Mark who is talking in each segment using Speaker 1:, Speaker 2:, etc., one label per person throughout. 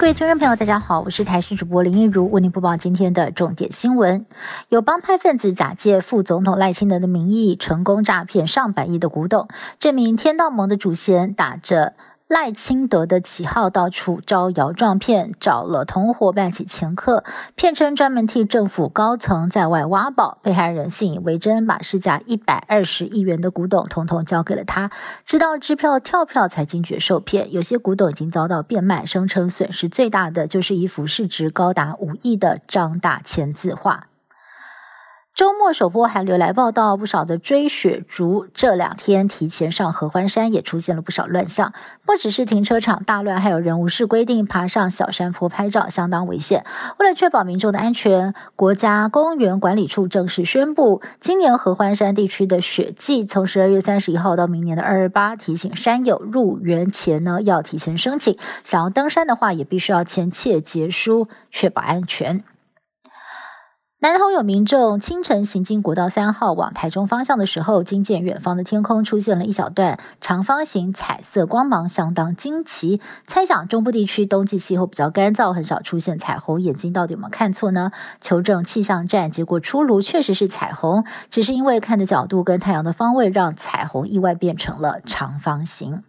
Speaker 1: 各位听众朋友，大家好，我是台视主播林一如，为您播报今天的重点新闻。有帮派分子假借副总统赖清德的名义，成功诈骗上百亿的古董。这名天道盟的主嫌打着。赖清德的旗号到处招摇撞骗，找了同伙办起前客，骗称专门替政府高层在外挖宝。被害人信以为真，把市价一百二十亿元的古董统统交给了他，直到支票跳票才惊觉受骗。有些古董已经遭到变卖，声称损失最大的就是一幅市值高达五亿的张大千字画。周末首播韩流来报道，不少的追雪族这两天提前上合欢山，也出现了不少乱象。不只是停车场大乱，还有人无视规定爬上小山坡拍照，相当危险。为了确保民众的安全，国家公园管理处正式宣布，今年合欢山地区的雪季从十二月三十一号到明年的二月八，提醒山友入园前呢要提前申请，想要登山的话，也必须要签切结书，确保安全。南投有民众清晨行经国道三号往台中方向的时候，惊见远方的天空出现了一小段长方形彩色光芒，相当惊奇。猜想中部地区冬季气候比较干燥，很少出现彩虹，眼睛到底有没有看错呢？求证气象站，结果出炉，确实是彩虹，只是因为看的角度跟太阳的方位，让彩虹意外变成了长方形。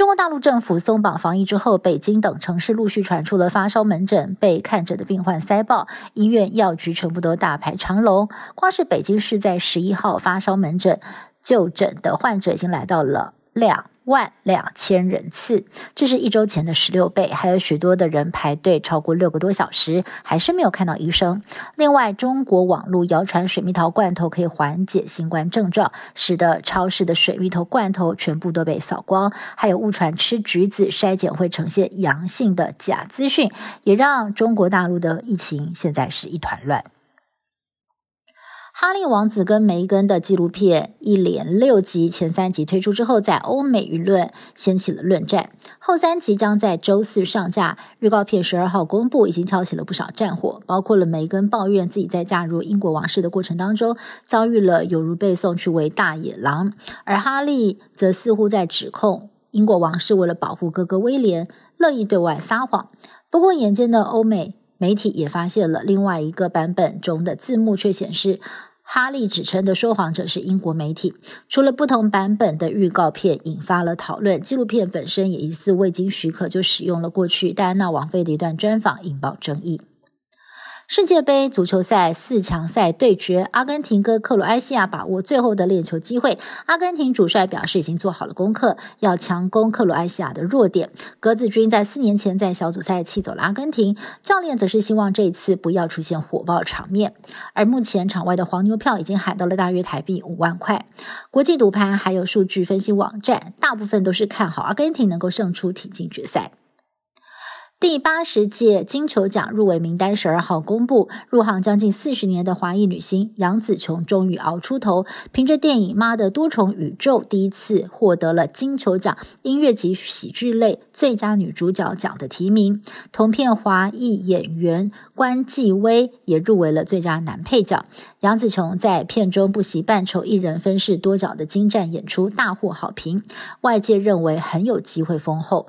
Speaker 1: 中国大陆政府松绑防疫之后，北京等城市陆续传出了发烧门诊被看诊的病患塞爆，医院药局全部都大排长龙。光是北京市在十一号发烧门诊就诊的患者已经来到了两。万两千人次，这是一周前的十六倍，还有许多的人排队超过六个多小时，还是没有看到医生。另外，中国网络谣传水蜜桃罐头可以缓解新冠症状，使得超市的水蜜桃罐头全部都被扫光，还有误传吃橘子筛检会呈现阳性的假资讯，也让中国大陆的疫情现在是一团乱。哈利王子跟梅根的纪录片一连六集，前三集推出之后，在欧美舆论掀起了论战。后三集将在周四上架，预告片十二号公布，已经挑起了不少战火，包括了梅根抱怨自己在嫁入英国王室的过程当中遭遇了有如被送去为大野狼，而哈利则似乎在指控英国王室为了保护哥哥威廉，乐意对外撒谎。不过，眼尖的欧美媒体也发现了另外一个版本中的字幕却显示。哈利指称的说谎者是英国媒体。除了不同版本的预告片引发了讨论，纪录片本身也疑似未经许可就使用了过去戴安娜王妃的一段专访，引爆争议。世界杯足球赛四强赛对决，阿根廷跟克罗埃西亚把握最后的练球机会。阿根廷主帅表示已经做好了功课，要强攻克罗埃西亚的弱点。格子军在四年前在小组赛气走了阿根廷，教练则是希望这一次不要出现火爆场面。而目前场外的黄牛票已经喊到了大约台币五万块。国际赌盘还有数据分析网站，大部分都是看好阿根廷能够胜出，挺进决赛。第八十届金球奖入围名单十二号公布，入行将近四十年的华裔女星杨紫琼终于熬出头，凭着电影《妈的多重宇宙》第一次获得了金球奖音乐及喜剧类最佳女主角奖的提名。同片华裔演员关继威也入围了最佳男配角。杨紫琼在片中不惜扮丑，一人分饰多角的精湛演出大获好评，外界认为很有机会封后。